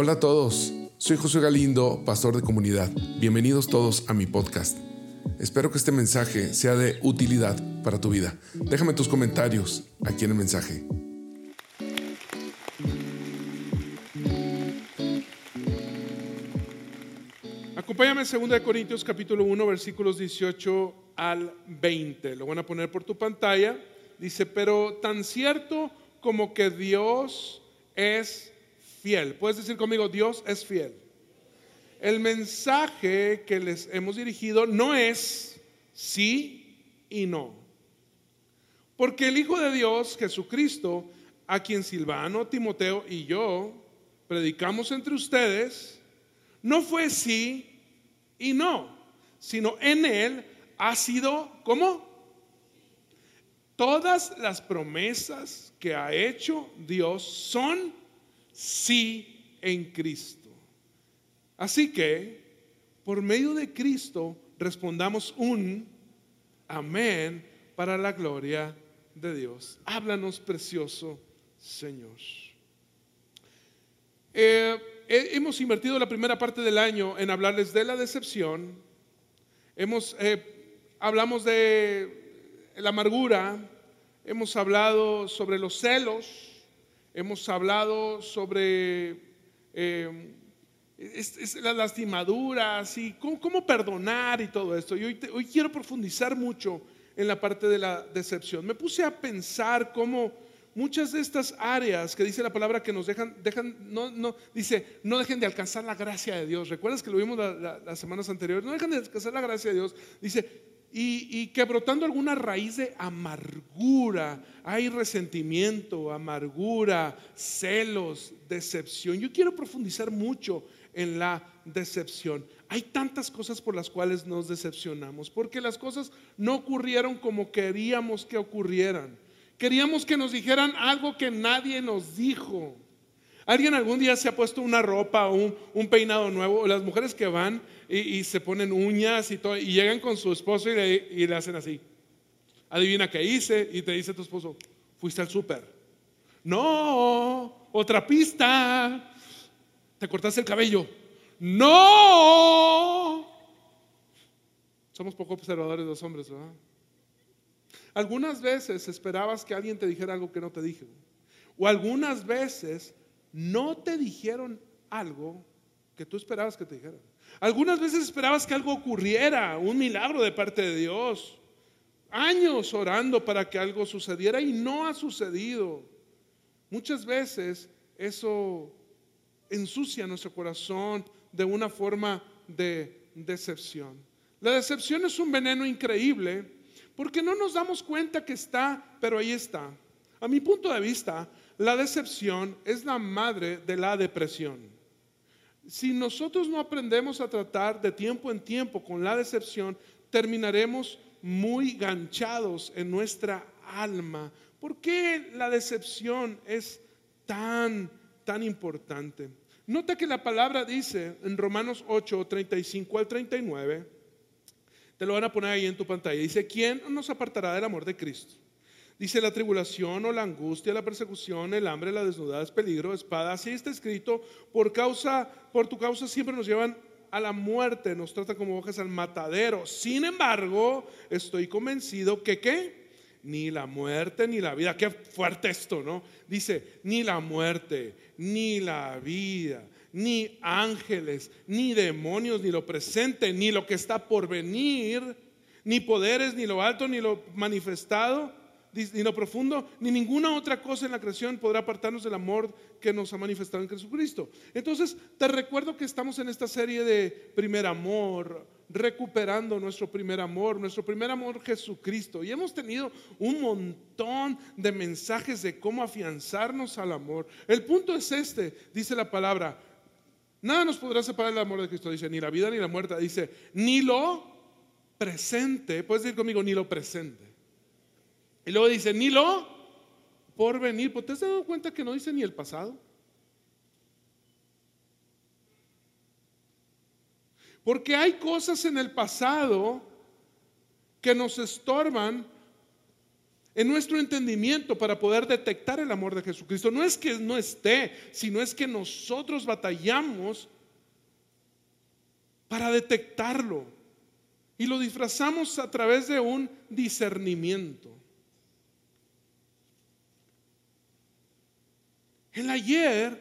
Hola a todos, soy José Galindo, pastor de comunidad. Bienvenidos todos a mi podcast. Espero que este mensaje sea de utilidad para tu vida. Déjame tus comentarios aquí en el mensaje. Acompáñame en 2 Corintios capítulo 1 versículos 18 al 20. Lo van a poner por tu pantalla. Dice, pero tan cierto como que Dios es fiel. Puedes decir conmigo, Dios es fiel. El mensaje que les hemos dirigido no es sí y no. Porque el Hijo de Dios, Jesucristo, a quien Silvano, Timoteo y yo predicamos entre ustedes, no fue sí y no, sino en Él ha sido, ¿cómo? Todas las promesas que ha hecho Dios son sí en Cristo. Así que, por medio de Cristo, respondamos un amén para la gloria de Dios. Háblanos, precioso Señor. Eh, hemos invertido la primera parte del año en hablarles de la decepción. Hemos, eh, hablamos de la amargura, hemos hablado sobre los celos, hemos hablado sobre eh, las lastimaduras y cómo, perdonar y todo esto. Y hoy, hoy, quiero profundizar mucho en la parte de la decepción. Me puse a pensar cómo muchas de estas áreas que dice la palabra que nos dejan, dejan no, no, dice, no dejen de alcanzar la gracia de Dios. ¿Recuerdas que lo vimos las semanas anteriores? No dejen de alcanzar la gracia de Dios. Dice, y, que brotando alguna raíz de amargura, hay resentimiento, amargura, celos, decepción. Yo quiero profundizar mucho en la decepción. Hay tantas cosas por las cuales nos decepcionamos, porque las cosas no ocurrieron como queríamos que ocurrieran. Queríamos que nos dijeran algo que nadie nos dijo. ¿Alguien algún día se ha puesto una ropa o un, peinado nuevo? Las mujeres que van y, se ponen uñas y todo, y llegan con su esposo y le, hacen así. Adivina qué hice y te dice tu esposo, fuiste al súper. No, otra pista. Te cortaste el cabello. No. Somos poco observadores los hombres, ¿verdad? Algunas veces esperabas que alguien te dijera algo que no te dije. O algunas veces no te dijeron algo que tú esperabas que te dijeran. Algunas veces esperabas que algo ocurriera, un milagro de parte de Dios. Años orando para que algo sucediera y no ha sucedido. Muchas veces eso ensucia nuestro corazón de una forma de decepción. La decepción es un veneno increíble porque no nos damos cuenta que está, pero ahí está. A mi punto de vista, la decepción es la madre de la depresión. Si nosotros no aprendemos a tratar de tiempo en tiempo con la decepción, terminaremos muy ganchados en nuestra alma. ¿Por qué la decepción es tan, tan importante? Nota que la palabra dice en Romanos 8, 35 al 39, te lo van a poner ahí en tu pantalla, dice, ¿quién nos apartará del amor de Cristo? Dice la tribulación o la angustia, la persecución, el hambre, la desnudez, peligro, espada. Así está escrito, por causa, por tu causa siempre nos llevan a la muerte, nos tratan como hojas al matadero. Sin embargo, estoy convencido que qué? Ni la muerte ni la vida. Qué fuerte esto, ¿no? Dice, ni la muerte, ni la vida, ni ángeles, ni demonios, ni lo presente, ni lo que está por venir, ni poderes, ni lo alto, ni lo manifestado ni lo profundo, ni ninguna otra cosa en la creación podrá apartarnos del amor que nos ha manifestado en Jesucristo. Entonces, te recuerdo que estamos en esta serie de primer amor, recuperando nuestro primer amor, nuestro primer amor Jesucristo. Y hemos tenido un montón de mensajes de cómo afianzarnos al amor. El punto es este, dice la palabra, nada nos podrá separar del amor de Cristo, dice, ni la vida ni la muerte, dice, ni lo presente, puedes decir conmigo, ni lo presente y luego dice, ni lo por venir. ¿Pues ¿Te has dado cuenta que no dice ni el pasado? Porque hay cosas en el pasado que nos estorban en nuestro entendimiento para poder detectar el amor de Jesucristo. No es que no esté, sino es que nosotros batallamos para detectarlo. Y lo disfrazamos a través de un discernimiento. El ayer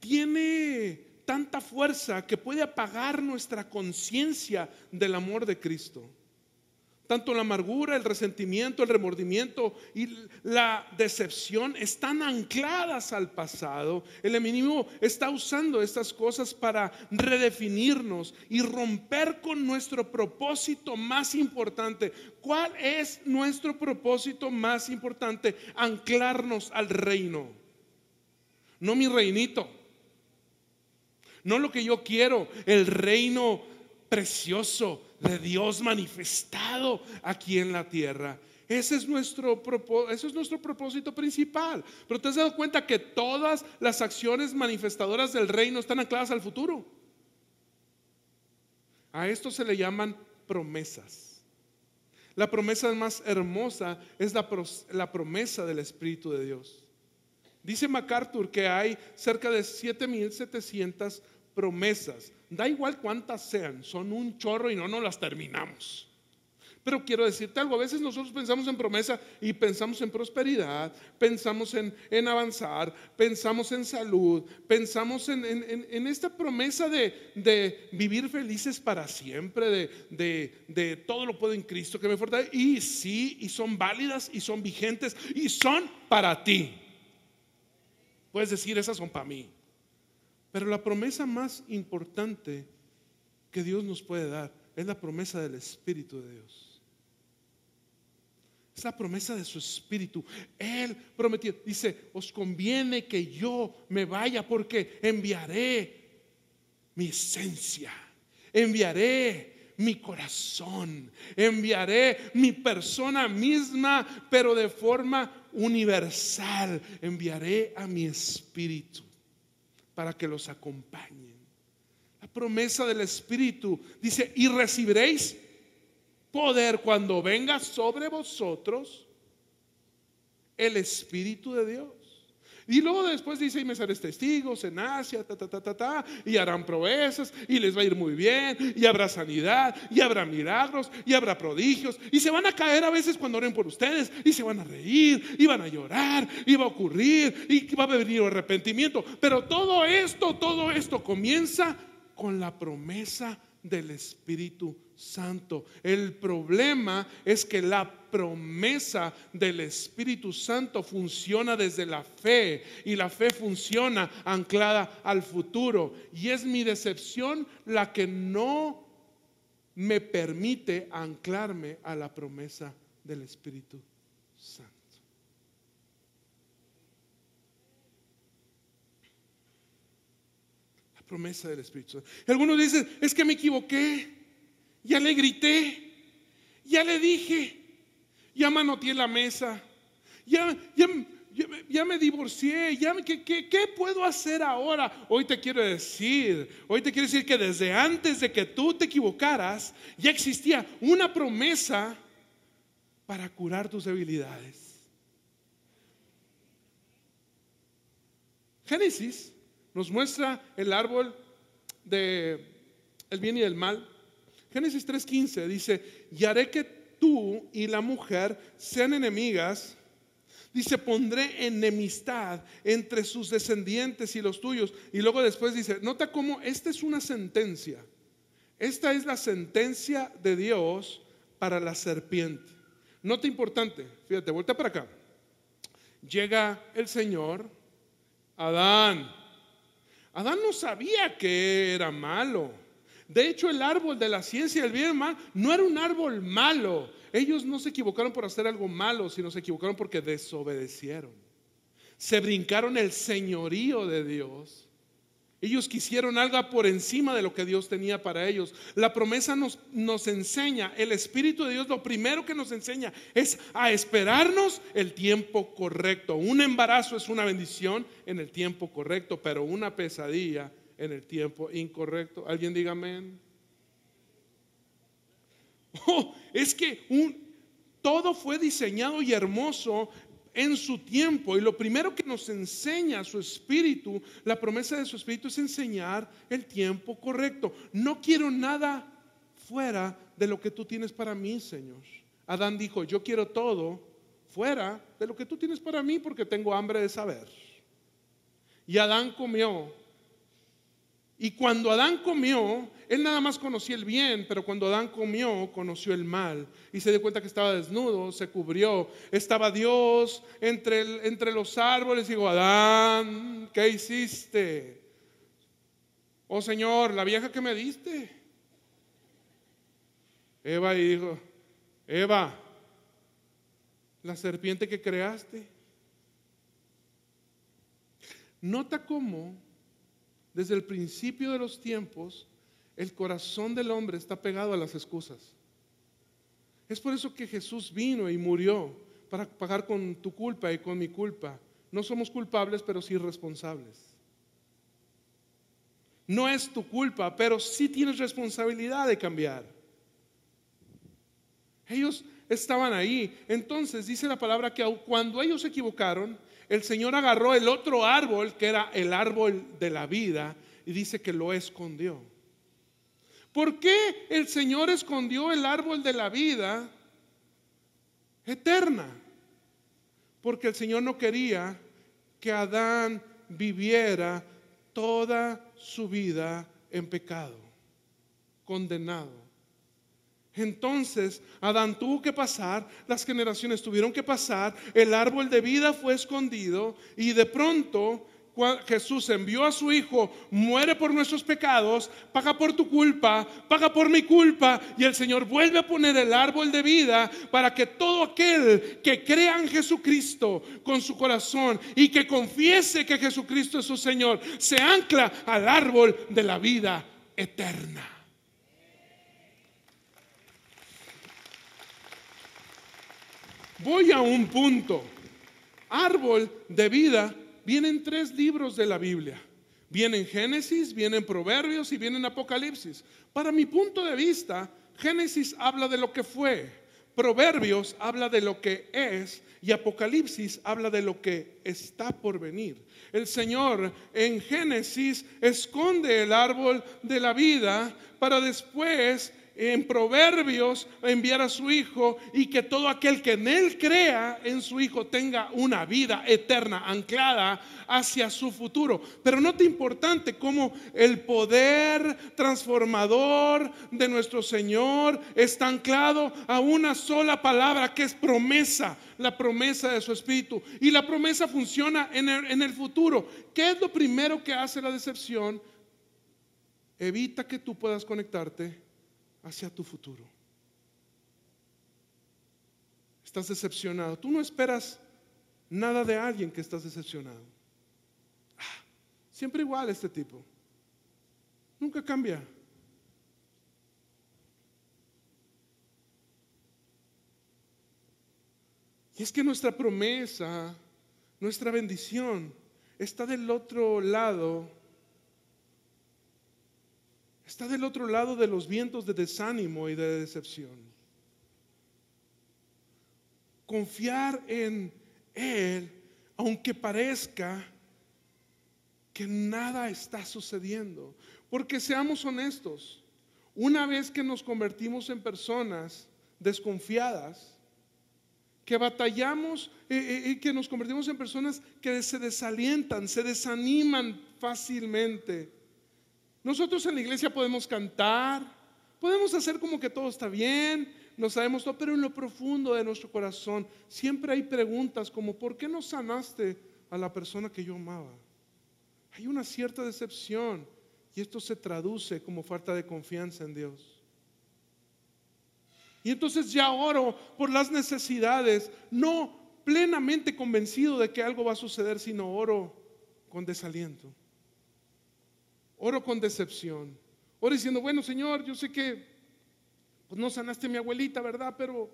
tiene tanta fuerza que puede apagar nuestra conciencia del amor de Cristo. Tanto la amargura, el resentimiento, el remordimiento y la decepción están ancladas al pasado. El enemigo está usando estas cosas para redefinirnos y romper con nuestro propósito más importante. ¿Cuál es nuestro propósito más importante? Anclarnos al reino. No mi reinito. No lo que yo quiero, el reino precioso de Dios manifestado aquí en la tierra. Ese es, nuestro, ese es nuestro propósito principal. Pero te has dado cuenta que todas las acciones manifestadoras del reino están ancladas al futuro. A esto se le llaman promesas. La promesa más hermosa es la, la promesa del Espíritu de Dios. Dice MacArthur que hay cerca de 7.700 promesas. Da igual cuántas sean, son un chorro y no nos las terminamos. Pero quiero decirte algo, a veces nosotros pensamos en promesa y pensamos en prosperidad, pensamos en, avanzar, pensamos en salud, pensamos en, esta promesa de, vivir felices para siempre, de, de, todo lo puedo en Cristo que me fortalece. Y sí, y son válidas y son vigentes y son para ti. Puedes decir, esas son para mí. Pero la promesa más importante que Dios nos puede dar es la promesa del Espíritu de Dios. Es la promesa de su Espíritu. Él prometió, dice, os conviene que yo me vaya porque enviaré mi esencia, enviaré mi corazón, enviaré mi persona misma, pero de forma universal, enviaré a mi Espíritu para que los acompañen. La promesa del Espíritu dice, y recibiréis poder cuando venga sobre vosotros el Espíritu de Dios. Y luego después dice, y me seréis testigos en Asia, ta, ta, ta, ta, ta, y harán proezas, y les va a ir muy bien, y habrá sanidad, y habrá milagros, y habrá prodigios, y se van a caer a veces cuando oren por ustedes, y se van a reír, y van a llorar, y va a ocurrir, y va a venir arrepentimiento. Pero todo esto, todo esto comienza con la promesa del Espíritu Santo. El problema es que la promesa del Espíritu Santo funciona desde la fe y la fe funciona anclada al futuro. Y es mi decepción la que no me permite anclarme a la promesa del Espíritu Santo. Promesa del Espíritu Santo. algunos dicen, es que me equivoqué, ya le grité, ya le dije ya manoteé la mesa, ya, ya, ya, me divorcié, ya, ¿qué, qué, qué puedo hacer ahora? Hoy te quiero decir, hoy te quiero decir que desde antes de que tú te equivocaras, ya existía una promesa para curar tus debilidades. Génesis nos muestra el árbol de bien y el mal. Génesis 3:15 dice, y haré que tú y la mujer sean enemigas, dice, pondré enemistad entre sus descendientes y los tuyos. Y luego después dice, nota cómo esta es una sentencia. Esta es la sentencia de Dios para la serpiente. Nota importante, fíjate, vuelta para acá. Llega el Señor, Adán. Adán no sabía que era malo. De hecho, el árbol de la ciencia del bien y mal no era un árbol malo. Ellos no se equivocaron por hacer algo malo, sino se equivocaron porque desobedecieron. Se brincaron el señorío de Dios. Ellos quisieron algo por encima de lo que Dios tenía para ellos. La promesa nos, nos, enseña, el Espíritu de Dios lo primero que nos enseña es a esperarnos el tiempo correcto. Un embarazo es una bendición en el tiempo correcto, pero una pesadilla en el tiempo incorrecto. ¿Alguien diga amén? Oh, es que un, Todo fue diseñado y hermoso en su tiempo. Y lo primero que nos enseña su espíritu, la promesa de su espíritu es enseñar el tiempo correcto. No quiero nada fuera de lo que tú tienes para mí, Señor. Adán dijo, yo quiero todo fuera de lo que tú tienes para mí porque tengo hambre de saber. Y Adán comió y cuando Adán comió, él nada más conocía el bien, pero cuando Adán comió, conoció el mal. Y se dio cuenta que estaba desnudo, se cubrió. Estaba Dios entre, entre los árboles y dijo, Adán, ¿qué hiciste? Oh Señor, la vieja que me diste. Eva dijo, Eva, la serpiente que creaste. Nota cómo desde el principio de los tiempos, el corazón del hombre está pegado a las excusas. Es por eso que Jesús vino y murió para pagar con tu culpa y con mi culpa. No somos culpables, pero sí responsables. No es tu culpa, pero sí tienes responsabilidad de cambiar. Ellos estaban ahí. Entonces dice la palabra que cuando ellos se equivocaron, el Señor agarró el otro árbol, que era el árbol de la vida, y dice que lo escondió. ¿Por qué el Señor escondió el árbol de la vida eterna? Porque el Señor no quería que Adán viviera toda su vida en pecado, condenado. Entonces Adán tuvo que pasar, las generaciones tuvieron que pasar, el árbol de vida fue escondido y de pronto Jesús envió a su Hijo, muere por nuestros pecados, paga por tu culpa, paga por mi culpa y el Señor vuelve a poner el árbol de vida para que todo aquel que crea en Jesucristo con su corazón y que confiese que Jesucristo es su Señor, se ancla al árbol de la vida eterna. Voy a un punto. Árbol de vida vienen tres libros de la Biblia. Vienen Génesis, vienen Proverbios y vienen Apocalipsis. Para mi punto de vista, Génesis habla de lo que fue, Proverbios habla de lo que es y Apocalipsis habla de lo que está por venir. El Señor en Génesis esconde el árbol de la vida para después en Proverbios enviar a su Hijo y que todo aquel que en Él crea en su Hijo tenga una vida eterna anclada hacia su futuro. Pero nota importante cómo el poder transformador de nuestro Señor está anclado a una sola palabra que es promesa, la promesa de su Espíritu. Y la promesa funciona en el, en el futuro. ¿Qué es lo primero que hace la decepción? Evita que tú puedas conectarte hacia tu futuro. Estás decepcionado. Tú no esperas nada de alguien que estás decepcionado. Ah, siempre igual este tipo. Nunca cambia. Y es que nuestra promesa, nuestra bendición, está del otro lado está del otro lado de los vientos de desánimo y de decepción. Confiar en Él, aunque parezca que nada está sucediendo. Porque seamos honestos, una vez que nos convertimos en personas desconfiadas, que batallamos y eh, eh, que nos convertimos en personas que se desalientan, se desaniman fácilmente, nosotros en la iglesia podemos cantar, podemos hacer como que todo está bien, no sabemos todo, pero en lo profundo de nuestro corazón siempre hay preguntas como, ¿por qué no sanaste a la persona que yo amaba? Hay una cierta decepción y esto se traduce como falta de confianza en Dios. Y entonces ya oro por las necesidades, no plenamente convencido de que algo va a suceder, sino oro con desaliento. Oro con decepción. Oro diciendo, bueno, Señor, yo sé que pues, no sanaste a mi abuelita, ¿verdad? Pero,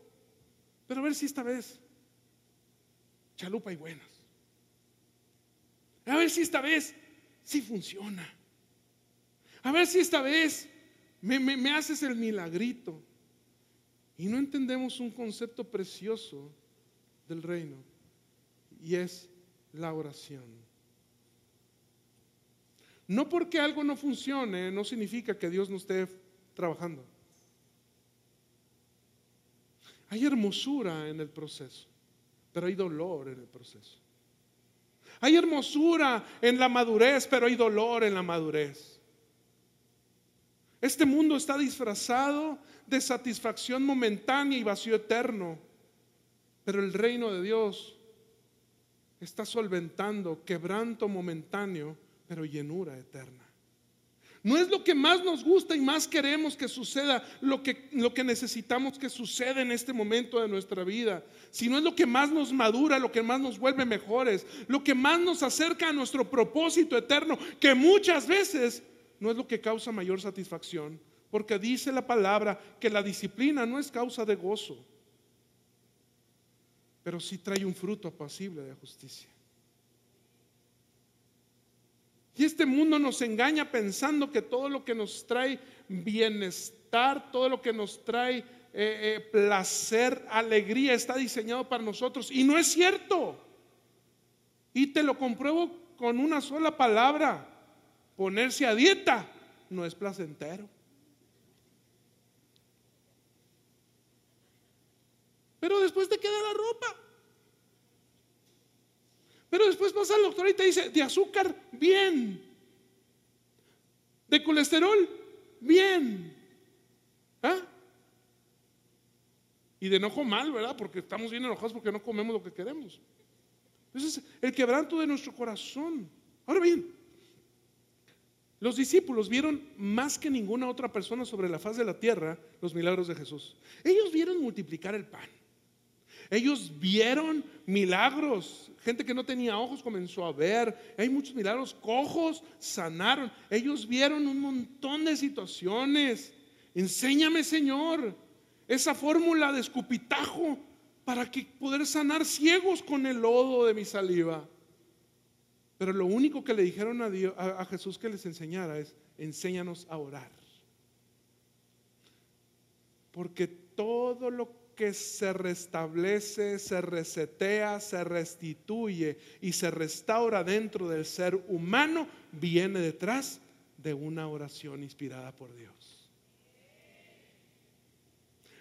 pero a ver si esta vez chalupa y buenas. A ver si esta vez sí funciona. A ver si esta vez me, me haces el milagrito. Y no entendemos un concepto precioso del reino y es la oración. No porque algo no funcione, no significa que Dios no esté trabajando. Hay hermosura en el proceso, pero hay dolor en el proceso. Hay hermosura en la madurez, pero hay dolor en la madurez. Este mundo está disfrazado de satisfacción momentánea y vacío eterno, pero el reino de Dios está solventando quebranto momentáneo, pero llenura eterna. No es lo que más nos gusta y más queremos que suceda, lo que, lo que necesitamos que suceda en este momento de nuestra vida, sino es lo que más nos madura, lo que más nos vuelve mejores, lo que más nos acerca a nuestro propósito eterno, que muchas veces no es lo que causa mayor satisfacción, porque dice la palabra que la disciplina no es causa de gozo, pero sí trae un fruto apacible de justicia. Y este mundo nos engaña pensando que todo lo que nos trae bienestar, todo lo que nos trae eh, eh, placer, alegría, está diseñado para nosotros. Y no es cierto. Y te lo compruebo con una sola palabra. Ponerse a dieta no es placentero. Pero después te queda la ropa. Pero después pasa el doctor y te dice, de azúcar, bien. De colesterol, bien. ¿Ah? Y de enojo mal, ¿verdad? Porque estamos bien enojados porque no comemos lo que queremos. Entonces, el quebranto de nuestro corazón. Ahora bien, los discípulos vieron más que ninguna otra persona sobre la faz de la tierra los milagros de Jesús. Ellos vieron multiplicar el pan. Ellos vieron milagros. Gente que no tenía ojos comenzó a ver. Hay muchos milagros. Cojos sanaron. Ellos vieron un montón de situaciones. Enséñame, Señor, esa fórmula de escupitajo para que poder sanar ciegos con el lodo de mi saliva. Pero lo único que le dijeron a, a Jesús que les enseñara es, enséñanos a orar. Porque todo lo que se restablece, se resetea, se restituye y se restaura dentro del ser humano viene detrás de una oración inspirada por Dios.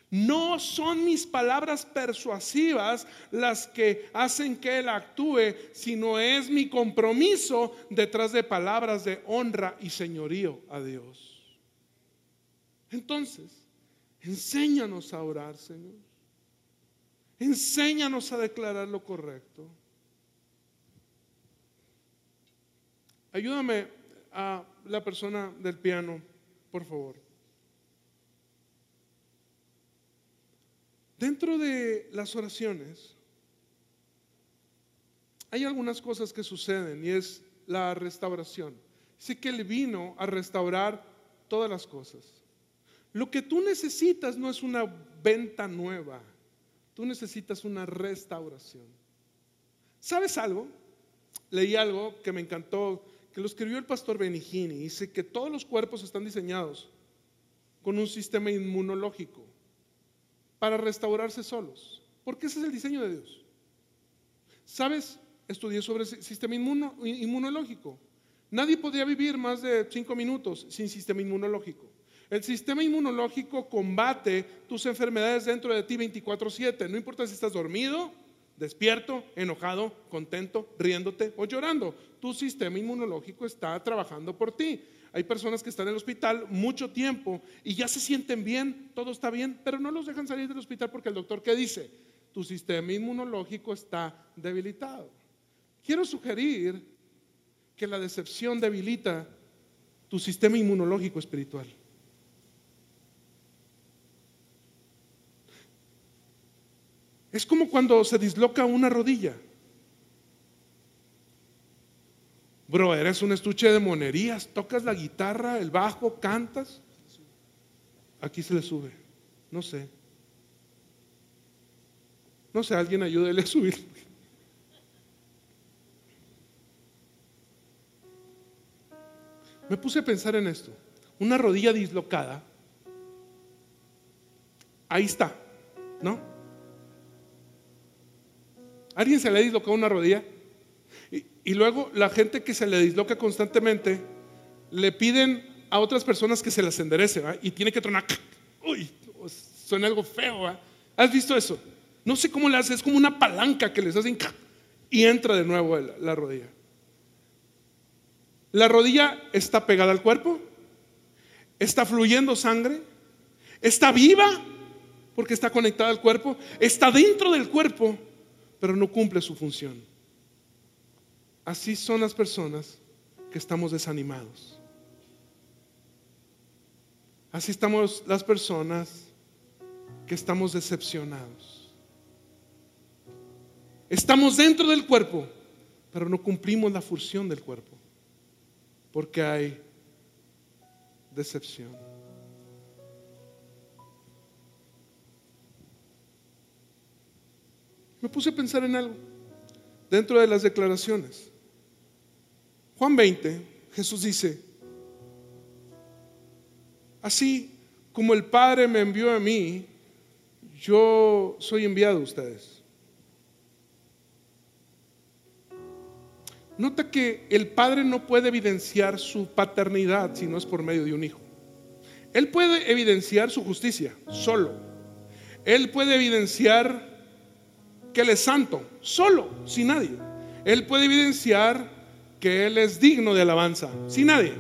No son mis palabras persuasivas las que hacen que Él actúe, sino es mi compromiso detrás de palabras de honra y señorío a Dios. Entonces, enséñanos a orar, Señor. Enséñanos a declarar lo correcto. Ayúdame a la persona del piano, por favor. Dentro de las oraciones hay algunas cosas que suceden y es la restauración. Dice que Él vino a restaurar todas las cosas. Lo que tú necesitas no es una venta nueva. Tú necesitas una restauración. ¿Sabes algo? Leí algo que me encantó, que lo escribió el pastor Benigini. Dice que todos los cuerpos están diseñados con un sistema inmunológico para restaurarse solos. Porque ese es el diseño de Dios. ¿Sabes? Estudié sobre el sistema inmunológico. Nadie podría vivir más de cinco minutos sin sistema inmunológico. El sistema inmunológico combate tus enfermedades dentro de ti 24/7. No importa si estás dormido, despierto, enojado, contento, riéndote o llorando. Tu sistema inmunológico está trabajando por ti. Hay personas que están en el hospital mucho tiempo y ya se sienten bien, todo está bien, pero no los dejan salir del hospital porque el doctor, ¿qué dice? Tu sistema inmunológico está debilitado. Quiero sugerir que la decepción debilita tu sistema inmunológico espiritual. Es como cuando se disloca una rodilla. Bro, eres un estuche de monerías, tocas la guitarra, el bajo, cantas. Aquí se le sube. No sé. No sé, alguien ayúdele a subir. Me puse a pensar en esto. Una rodilla dislocada. Ahí está ¿No? ¿Alguien se le disloca una rodilla? Y, luego la gente que se le disloca constantemente le piden a otras personas que se las enderece ¿va? y tiene que tronar. Uy, suena algo feo. ¿va? ¿Has visto eso? No sé cómo le hace, es como una palanca que les hacen y entra de nuevo la rodilla. La rodilla está pegada al cuerpo, está fluyendo sangre, está viva porque está conectada al cuerpo, está dentro del cuerpo, pero no cumple su función. Así son las personas que estamos desanimados. Así estamos las personas que estamos decepcionados. Estamos dentro del cuerpo, pero no cumplimos la función del cuerpo, porque hay decepción. Me puse a pensar en algo dentro de las declaraciones. Juan 20, Jesús dice, así como el Padre me envió a mí, yo soy enviado a ustedes. Nota que el Padre no puede evidenciar su paternidad si no es por medio de un hijo. Él puede evidenciar su justicia solo. Él puede evidenciar que Él es santo, solo, sin nadie. Él puede evidenciar que Él es digno de alabanza, sin nadie.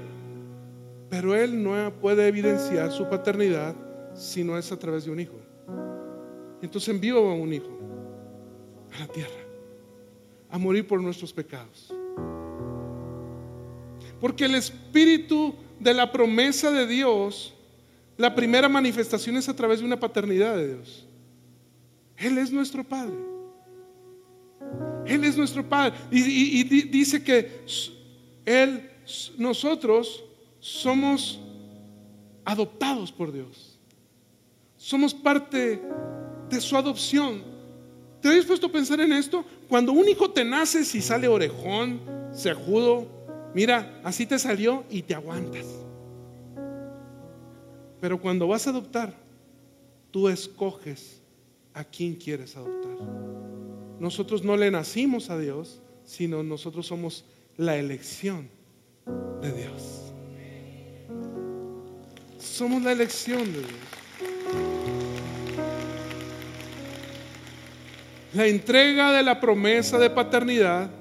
Pero Él no puede evidenciar su paternidad si no es a través de un hijo. Entonces envió a un hijo a la tierra a morir por nuestros pecados. Porque el espíritu de la promesa de Dios, la primera manifestación es a través de una paternidad de Dios. Él es nuestro Padre. Él es nuestro Padre. Y, dice que Él, nosotros somos adoptados por Dios. Somos parte de su adopción. ¿Te has puesto a pensar en esto? Cuando un hijo te nace, si sale orejón, cejudo, mira, así te salió y te aguantas. Pero cuando vas a adoptar, tú escoges a quién quieres adoptar. Nosotros no le nacimos a Dios, sino nosotros somos la elección de Dios. Somos la elección de Dios. La entrega de la promesa de paternidad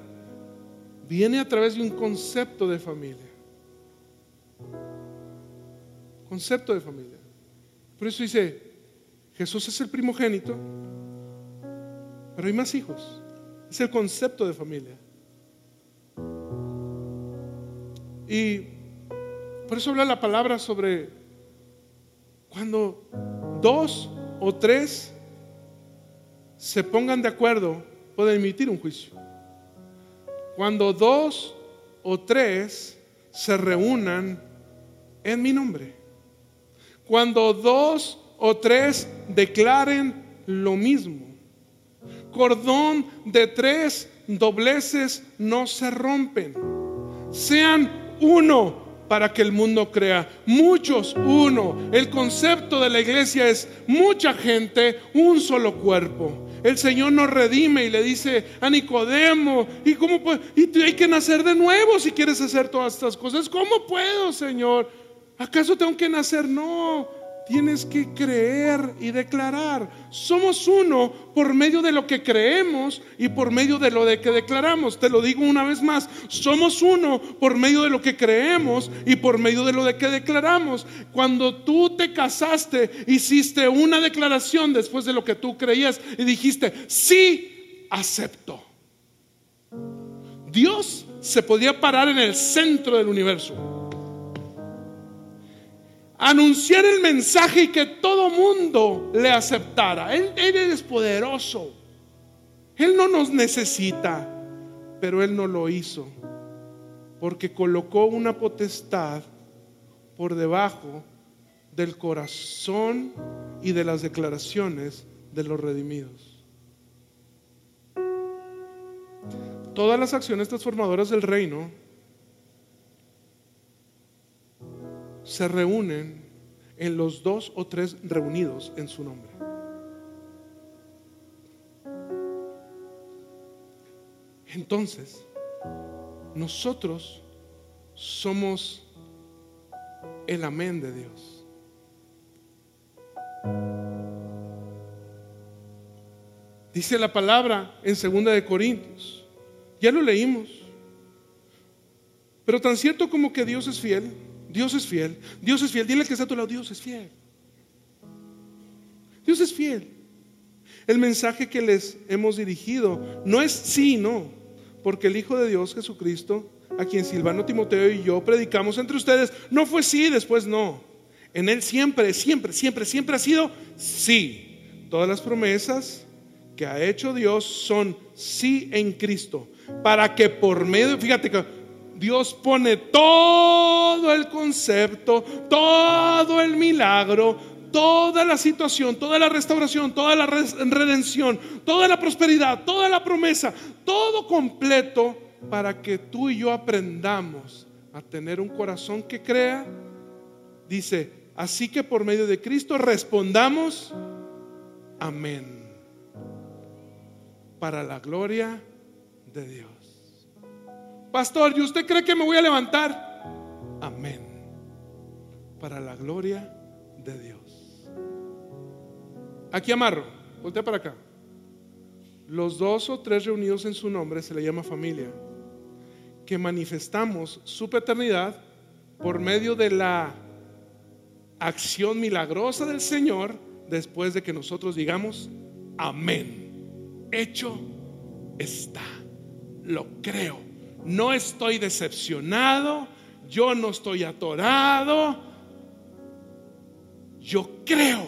viene a través de un concepto de familia. Concepto de familia. Por eso dice, Jesús es el primogénito, pero hay más hijos. Es el concepto de familia. Y por eso habla la palabra sobre cuando dos o tres se pongan de acuerdo, pueden emitir un juicio. Cuando dos o tres se reúnan en mi nombre. Cuando dos o tres declaren lo mismo. Cordón de tres dobleces no se rompen. Sean uno para que el mundo crea. Muchos, uno. El concepto de la iglesia es mucha gente, un solo cuerpo. El Señor nos redime y le dice a Nicodemo, ¿y cómo Y hay que nacer de nuevo si quieres hacer todas estas cosas. ¿Cómo puedo, Señor? ¿Acaso tengo que nacer? No. Tienes que creer y declarar. Somos uno por medio de lo que creemos y por medio de lo de que declaramos. Te lo digo una vez más. Somos uno por medio de lo que creemos y por medio de lo de que declaramos. Cuando tú te casaste, hiciste una declaración después de lo que tú creías y dijiste, sí, acepto. Dios se podía parar en el centro del universo anunciar el mensaje y que todo mundo le aceptara. Él, él, es poderoso. Él no nos necesita, pero Él no lo hizo. Porque colocó una potestad por debajo del corazón y de las declaraciones de los redimidos. Todas las acciones transformadoras del reino se reúnen en los dos o tres reunidos en su nombre. Entonces, nosotros somos el amén de Dios. Dice la palabra en segunda de Corintios. Ya lo leímos. Pero tan cierto como que Dios es fiel, Dios es fiel, Dios es fiel. Dile que está a tu lado, Dios es fiel. Dios es fiel. El mensaje que les hemos dirigido no es sí, no, porque el Hijo de Dios Jesucristo, a quien Silvano Timoteo y yo predicamos entre ustedes, no fue sí, después no. En Él siempre, siempre, siempre, siempre ha sido sí. Todas las promesas que ha hecho Dios son sí en Cristo, para que por medio, fíjate que Dios pone todo el concepto, todo el milagro, toda la situación, toda la restauración, toda la redención, toda la prosperidad, toda la promesa, todo completo para que tú y yo aprendamos a tener un corazón que crea. Dice, así que por medio de Cristo respondamos, amén, para la gloria de Dios. Pastor, ¿y usted cree que me voy a levantar? Amén, para la gloria de Dios. Aquí amarro, voltea para acá. Los dos o tres reunidos en su nombre se le llama familia, que manifestamos su paternidad por medio de la acción milagrosa del Señor después de que nosotros digamos, amén. Hecho está, lo creo. No estoy decepcionado, yo no estoy atorado, yo creo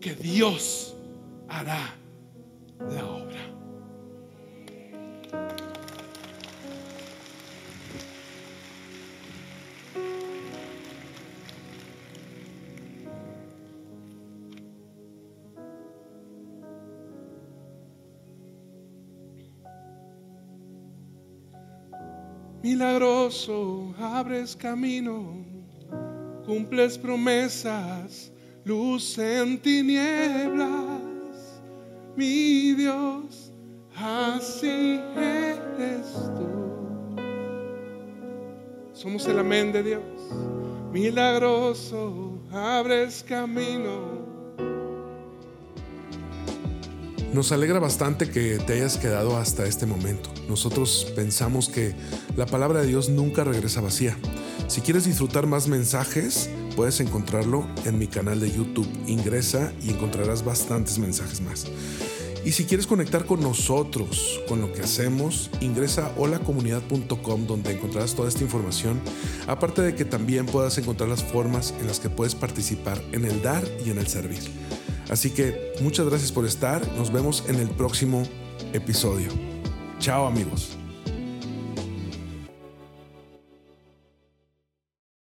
que Dios hará la obra. Milagroso, abres camino, cumples promesas luz en tinieblas, mi Dios, así eres tú. Somos el amén de Dios, milagroso, abres camino. Nos alegra bastante que te hayas quedado hasta este momento. Nosotros pensamos que la palabra de Dios nunca regresa vacía. Si quieres disfrutar más mensajes, puedes encontrarlo en mi canal de YouTube. Ingresa y encontrarás bastantes mensajes más. Y si quieres conectar con nosotros, con lo que hacemos, ingresa a holacomunidad.com donde encontrarás toda esta información, aparte de que también puedas encontrar las formas en las que puedes participar en el dar y en el servir. Así que muchas gracias por estar, nos vemos en el próximo episodio. Chao amigos.